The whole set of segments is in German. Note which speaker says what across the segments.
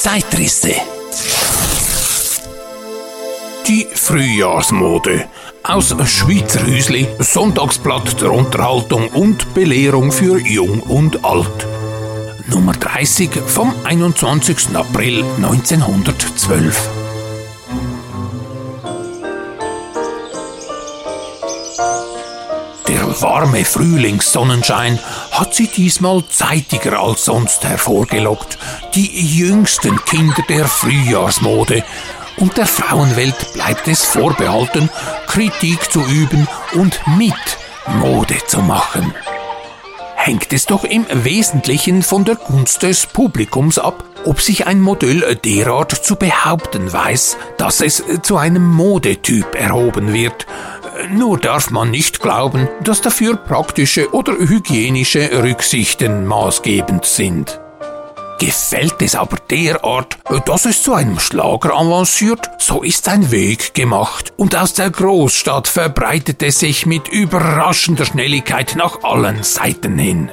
Speaker 1: Zeitrisse. Die Frühjahrsmode. Aus Schweizer Hüsli, Sonntagsblatt der Unterhaltung und Belehrung für Jung und Alt. Nummer 30 vom 21. April 1912. Der warme Frühlingssonnenschein hat sie diesmal zeitiger als sonst hervorgelockt. Die jüngsten Kinder der Frühjahrsmode. Und der Frauenwelt bleibt es vorbehalten, Kritik zu üben und mit Mode zu machen hängt es doch im Wesentlichen von der Gunst des Publikums ab, ob sich ein Modell derart zu behaupten weiß, dass es zu einem Modetyp erhoben wird. Nur darf man nicht glauben, dass dafür praktische oder hygienische Rücksichten maßgebend sind. Gefällt es aber derart, dass es zu einem Schlager avanciert, so ist ein Weg gemacht und aus der Großstadt verbreitet es sich mit überraschender Schnelligkeit nach allen Seiten hin.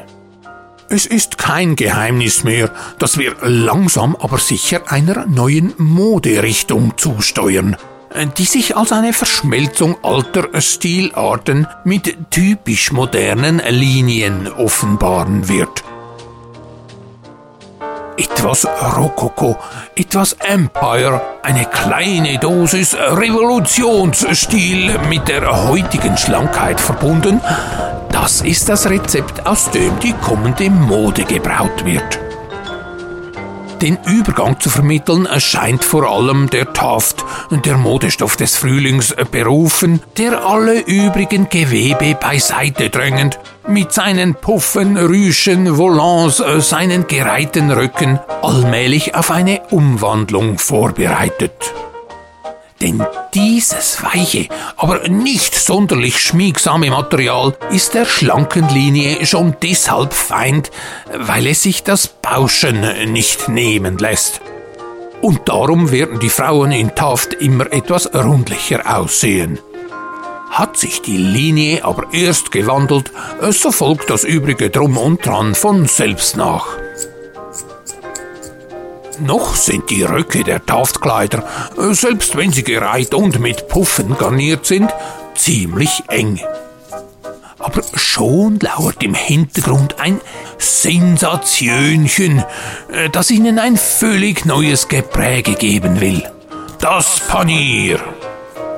Speaker 1: Es ist kein Geheimnis mehr, dass wir langsam aber sicher einer neuen Moderichtung zusteuern, die sich als eine Verschmelzung alter Stilarten mit typisch modernen Linien offenbaren wird etwas Rokoko, etwas Empire, eine kleine Dosis Revolutionsstil mit der heutigen Schlankheit verbunden, das ist das Rezept, aus dem die kommende Mode gebraut wird. Den Übergang zu vermitteln scheint vor allem der Taft, der Modestoff des Frühlings, berufen, der alle übrigen Gewebe beiseite drängend, mit seinen Puffen, Rüschen, Volants, seinen gereihten Röcken allmählich auf eine Umwandlung vorbereitet. Denn dieses weiche, aber nicht sonderlich schmiegsame Material ist der schlanken Linie schon deshalb Feind, weil es sich das Bauschen nicht nehmen lässt. Und darum werden die Frauen in Taft immer etwas rundlicher aussehen. Hat sich die Linie aber erst gewandelt, so folgt das übrige Drum und Dran von selbst nach. Noch sind die Röcke der Taftkleider, selbst wenn sie gereiht und mit Puffen garniert sind, ziemlich eng. Aber schon lauert im Hintergrund ein Sensationchen, das ihnen ein völlig neues Gepräge geben will. Das Panier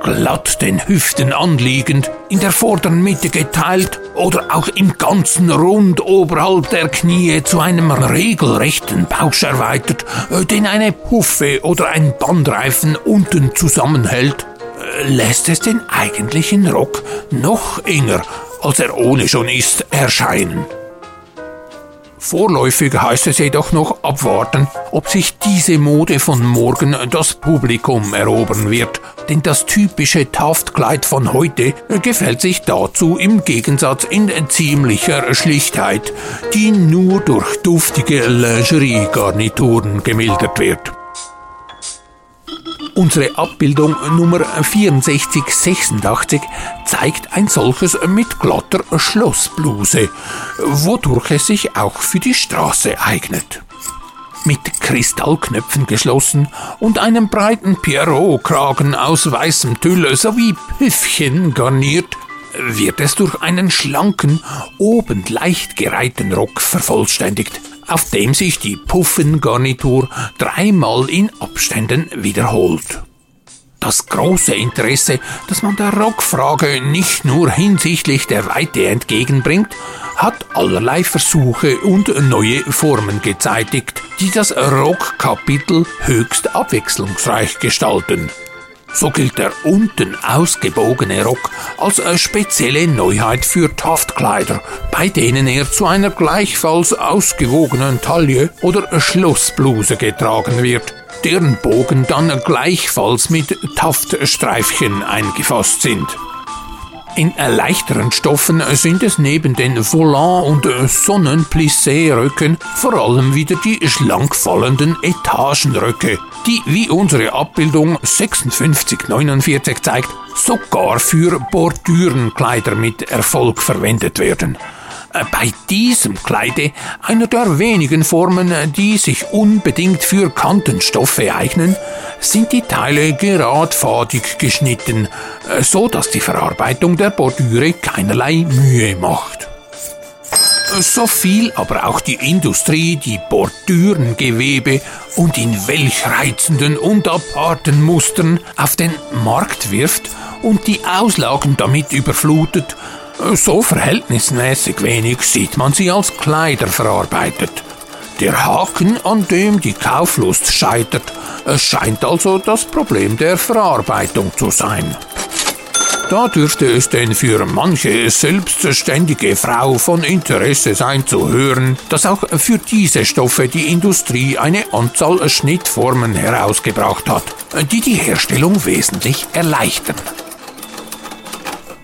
Speaker 1: glatt den Hüften anliegend, in der vorderen Mitte geteilt oder auch im ganzen Rund oberhalb der Knie zu einem regelrechten Bausch erweitert, äh, den eine Puffe oder ein Bandreifen unten zusammenhält, äh, lässt es den eigentlichen Rock noch enger, als er ohne schon ist, erscheinen. Vorläufig heißt es jedoch noch abwarten, ob sich diese Mode von morgen das Publikum erobern wird, denn das typische Taftkleid von heute gefällt sich dazu im Gegensatz in ziemlicher Schlichtheit, die nur durch duftige Lingerie-Garnituren gemildert wird. Unsere Abbildung Nummer 6486 zeigt ein solches mit glatter Schlossbluse, wodurch es sich auch für die Straße eignet. Mit Kristallknöpfen geschlossen und einem breiten Pierrot-Kragen aus weißem Tüll sowie Püffchen garniert, wird es durch einen schlanken, oben leicht gereihten Rock vervollständigt auf dem sich die Puffengarnitur dreimal in Abständen wiederholt. Das große Interesse, das man der Rockfrage nicht nur hinsichtlich der Weite entgegenbringt, hat allerlei Versuche und neue Formen gezeitigt, die das Rockkapitel höchst abwechslungsreich gestalten. So gilt der unten ausgebogene Rock als eine spezielle Neuheit für Taftkleider, bei denen er zu einer gleichfalls ausgewogenen Taille oder Schlussbluse getragen wird, deren Bogen dann gleichfalls mit Taftstreifchen eingefasst sind. In leichteren Stoffen sind es neben den Volant- und Sonnenplissé-Röcken vor allem wieder die schlank fallenden Etagenröcke, die, wie unsere Abbildung 5649 zeigt, sogar für Bordürenkleider mit Erfolg verwendet werden. Äh, bei diesem Kleide, einer der wenigen Formen, die sich unbedingt für Kantenstoffe eignen, sind die Teile geradfadig geschnitten, äh, so dass die Verarbeitung der Bordüre keinerlei Mühe macht. So viel aber auch die Industrie die Bordürengewebe und in welch reizenden und aparten Mustern auf den Markt wirft und die Auslagen damit überflutet, so verhältnismäßig wenig sieht man sie als Kleider verarbeitet. Der Haken, an dem die Kauflust scheitert, es scheint also das Problem der Verarbeitung zu sein. Da dürfte es denn für manche selbstständige Frau von Interesse sein zu hören, dass auch für diese Stoffe die Industrie eine Anzahl Schnittformen herausgebracht hat, die die Herstellung wesentlich erleichtern.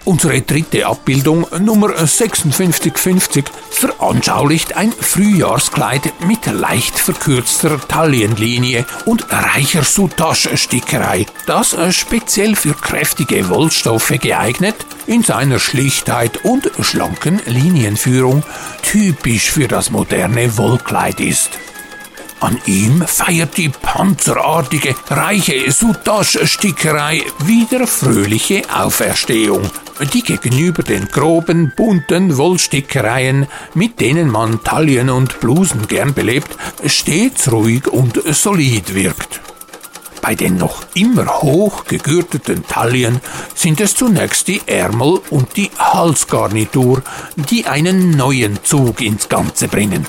Speaker 1: Unsere dritte Abbildung, Nummer 5650, veranschaulicht ein Frühjahrskleid mit leicht verkürzter Taillenlinie und reicher Soutache-Stickerei, das speziell für kräftige Wollstoffe geeignet, in seiner Schlichtheit und schlanken Linienführung typisch für das moderne Wollkleid ist. An ihm feiert die panzerartige, reiche Soutache-Stickerei wieder fröhliche Auferstehung, die gegenüber den groben, bunten Wollstickereien, mit denen man Taillen und Blusen gern belebt, stets ruhig und solid wirkt. Bei den noch immer hoch gegürteten Taillen sind es zunächst die Ärmel und die Halsgarnitur, die einen neuen Zug ins Ganze bringen.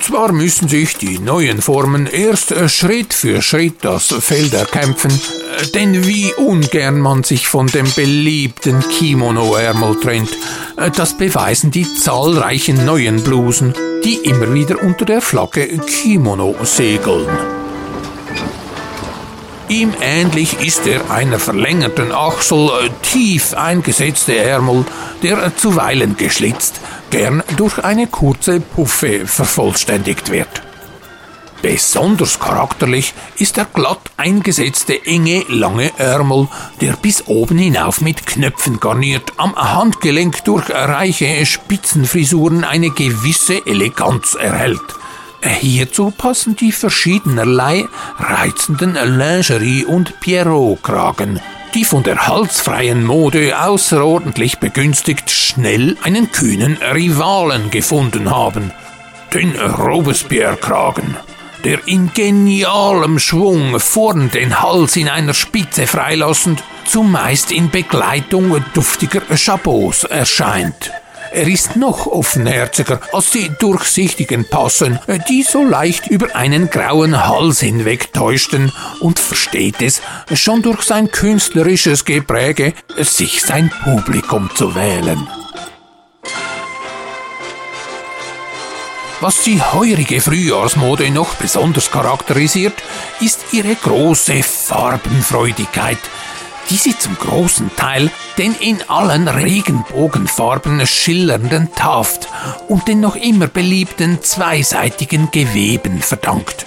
Speaker 1: Zwar müssen sich die neuen Formen erst Schritt für Schritt das Feld erkämpfen, denn wie ungern man sich von dem beliebten Kimono-Ärmel trennt, das beweisen die zahlreichen neuen Blusen, die immer wieder unter der Flagge Kimono segeln. Ihm ähnlich ist er einer verlängerten Achsel tief eingesetzte Ärmel, der zuweilen geschlitzt, gern durch eine kurze Puffe vervollständigt wird. Besonders charakterlich ist der glatt eingesetzte enge lange Ärmel, der bis oben hinauf mit Knöpfen garniert, am Handgelenk durch reiche Spitzenfrisuren eine gewisse Eleganz erhält. Hierzu passen die verschiedenerlei reizenden Lingerie- und Pierrot-Kragen, die von der halsfreien Mode außerordentlich begünstigt schnell einen kühnen Rivalen gefunden haben, den Robespierre-Kragen der in genialem Schwung vorn den Hals in einer Spitze freilassend, zumeist in Begleitung duftiger Chapeaus erscheint. Er ist noch offenherziger als die durchsichtigen Passen, die so leicht über einen grauen Hals hinweg täuschten und versteht es, schon durch sein künstlerisches Gepräge, sich sein Publikum zu wählen. Was die heurige Frühjahrsmode noch besonders charakterisiert, ist ihre große Farbenfreudigkeit, die sie zum großen Teil den in allen Regenbogenfarben schillernden Taft und den noch immer beliebten zweiseitigen Geweben verdankt.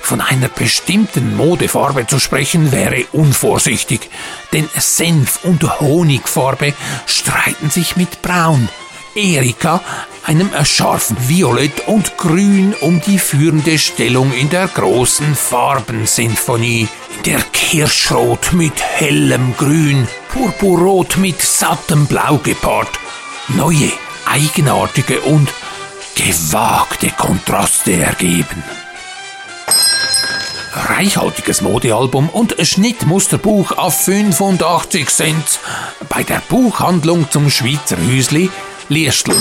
Speaker 1: Von einer bestimmten Modefarbe zu sprechen wäre unvorsichtig, denn Senf- und Honigfarbe streiten sich mit Braun. Erika, einem scharfen Violett und Grün um die führende Stellung in der großen Farbensinfonie, der Kirschrot mit hellem Grün, Purpurrot mit sattem Blau gepaart, neue, eigenartige und gewagte Kontraste ergeben. Reichhaltiges Modealbum und Schnittmusterbuch auf 85 Cent bei der Buchhandlung zum Schweizer Hüsli Liestl.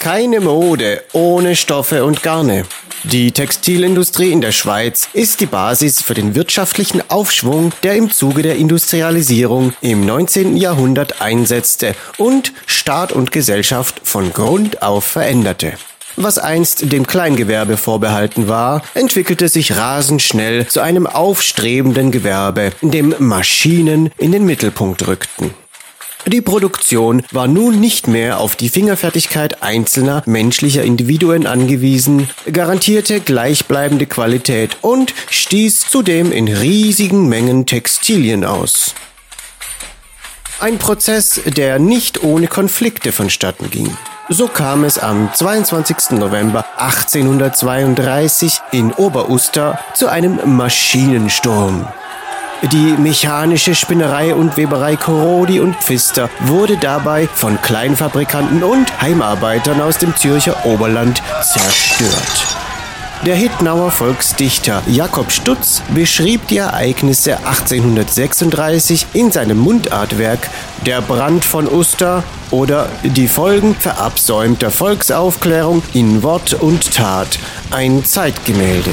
Speaker 2: Keine Mode ohne Stoffe und Garne. Die Textilindustrie in der Schweiz ist die Basis für den wirtschaftlichen Aufschwung, der im Zuge der Industrialisierung im 19. Jahrhundert einsetzte und Staat und Gesellschaft von Grund auf veränderte. Was einst dem Kleingewerbe vorbehalten war, entwickelte sich rasend schnell zu einem aufstrebenden Gewerbe, in dem Maschinen in den Mittelpunkt rückten. Die Produktion war nun nicht mehr auf die Fingerfertigkeit einzelner menschlicher Individuen angewiesen, garantierte gleichbleibende Qualität und stieß zudem in riesigen Mengen Textilien aus. Ein Prozess, der nicht ohne Konflikte vonstatten ging. So kam es am 22. November 1832 in Oberuster zu einem Maschinensturm. Die mechanische Spinnerei und Weberei Korodi und Pfister wurde dabei von Kleinfabrikanten und Heimarbeitern aus dem Zürcher Oberland zerstört. Der Hittnauer Volksdichter Jakob Stutz beschrieb die Ereignisse 1836 in seinem Mundartwerk Der Brand von Uster oder Die Folgen verabsäumter Volksaufklärung in Wort und Tat, ein Zeitgemälde.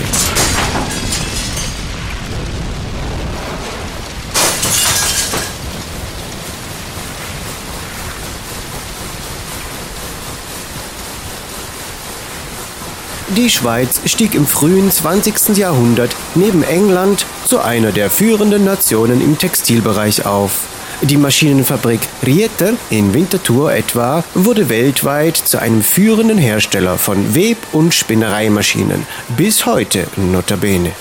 Speaker 2: Die Schweiz stieg im frühen 20. Jahrhundert neben England zu einer der führenden Nationen im Textilbereich auf. Die Maschinenfabrik Rieter in Winterthur etwa wurde weltweit zu einem führenden Hersteller von Web- und Spinnereimaschinen, bis heute notabene.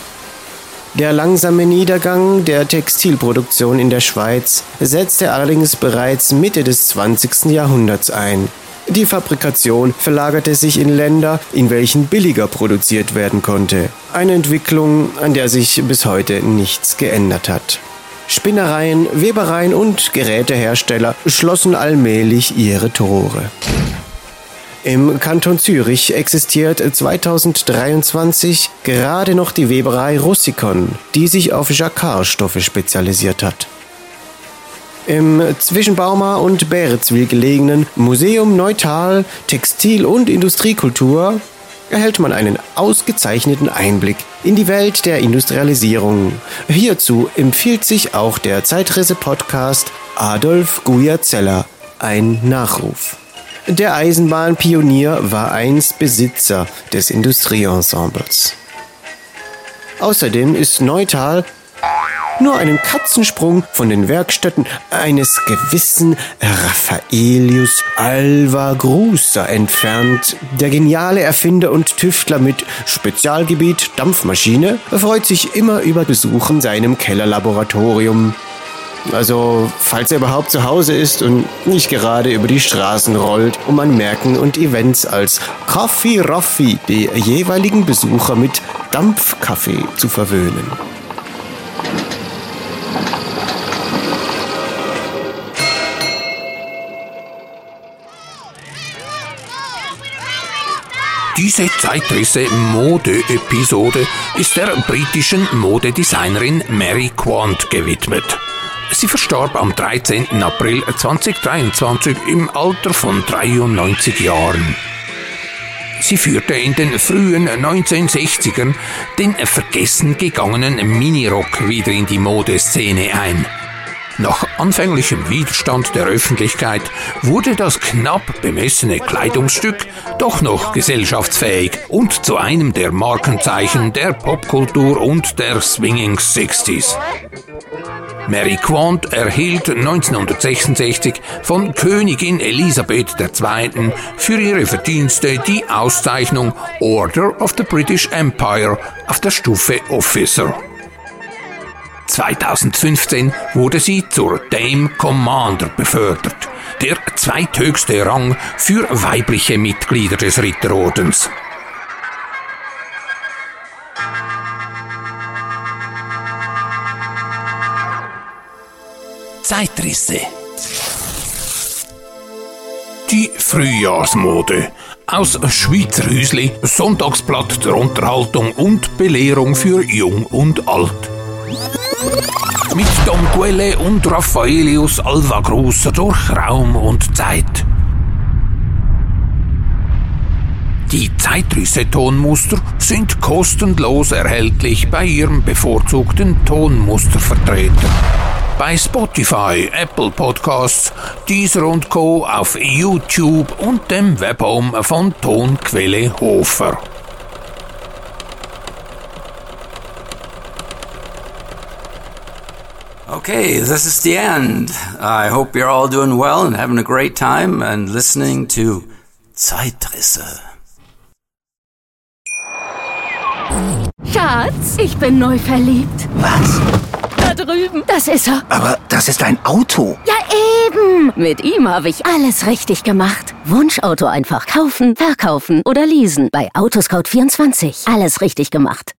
Speaker 2: Der langsame Niedergang der Textilproduktion in der Schweiz setzte allerdings bereits Mitte des 20. Jahrhunderts ein. Die Fabrikation verlagerte sich in Länder, in welchen billiger produziert werden konnte. Eine Entwicklung, an der sich bis heute nichts geändert hat. Spinnereien, Webereien und Gerätehersteller schlossen allmählich ihre Tore. Im Kanton Zürich existiert 2023 gerade noch die Weberei Russikon, die sich auf Jacquardstoffe spezialisiert hat. Im zwischen Bauma und Bäritzwil gelegenen Museum Neutal Textil- und Industriekultur erhält man einen ausgezeichneten Einblick in die Welt der Industrialisierung. Hierzu empfiehlt sich auch der Zeitrisse-Podcast Adolf Guyazeller, ein Nachruf. Der Eisenbahnpionier war einst Besitzer des Industrieensembles. Außerdem ist Neutal nur einen Katzensprung von den Werkstätten eines gewissen Raffaelius Alva Grusa entfernt. Der geniale Erfinder und Tüftler mit Spezialgebiet Dampfmaschine freut sich immer über Besuch in seinem Kellerlaboratorium. Also, falls er überhaupt zu Hause ist und nicht gerade über die Straßen rollt, um an Märkten und Events als Kaffee Raffi die jeweiligen Besucher mit Dampfkaffee zu verwöhnen.
Speaker 1: Diese Zeitrisse-Mode-Episode ist der britischen Modedesignerin Mary Quant gewidmet. Sie verstarb am 13. April 2023 im Alter von 93 Jahren. Sie führte in den frühen 1960ern den vergessen gegangenen Minirock wieder in die Modeszene ein. Nach anfänglichem Widerstand der Öffentlichkeit wurde das knapp bemessene Kleidungsstück doch noch gesellschaftsfähig und zu einem der Markenzeichen der Popkultur und der Swinging Sixties. Mary Quant erhielt 1966 von Königin Elisabeth II. für ihre Verdienste die Auszeichnung Order of the British Empire auf der Stufe Officer. 2015 wurde sie zur Dame Commander befördert, der zweithöchste Rang für weibliche Mitglieder des Ritterordens. Zeitrisse. Die Frühjahrsmode. Aus Schweizer Hüsli, Sonntagsblatt der Unterhaltung und Belehrung für Jung und Alt. Mit Don Quelle und Raffaelius Alvagrusa durch Raum und Zeit. Die Zeitrisse-Tonmuster sind kostenlos erhältlich bei Ihrem bevorzugten Tonmustervertreter. Bei Spotify, Apple Podcasts, Deezer und Co. auf YouTube und dem Webhome von Tonquelle Hofer.
Speaker 3: Okay, this is the end. I hope you're all doing well and having a great time and listening to Zeitrisse.
Speaker 4: Schatz, ich bin neu verliebt.
Speaker 5: Was?
Speaker 4: Da drüben. Das ist er.
Speaker 5: Aber das ist ein Auto.
Speaker 4: Ja, eben. Mit ihm habe ich alles richtig gemacht. Wunschauto einfach kaufen, verkaufen oder leasen. Bei Autoscout24. Alles richtig gemacht.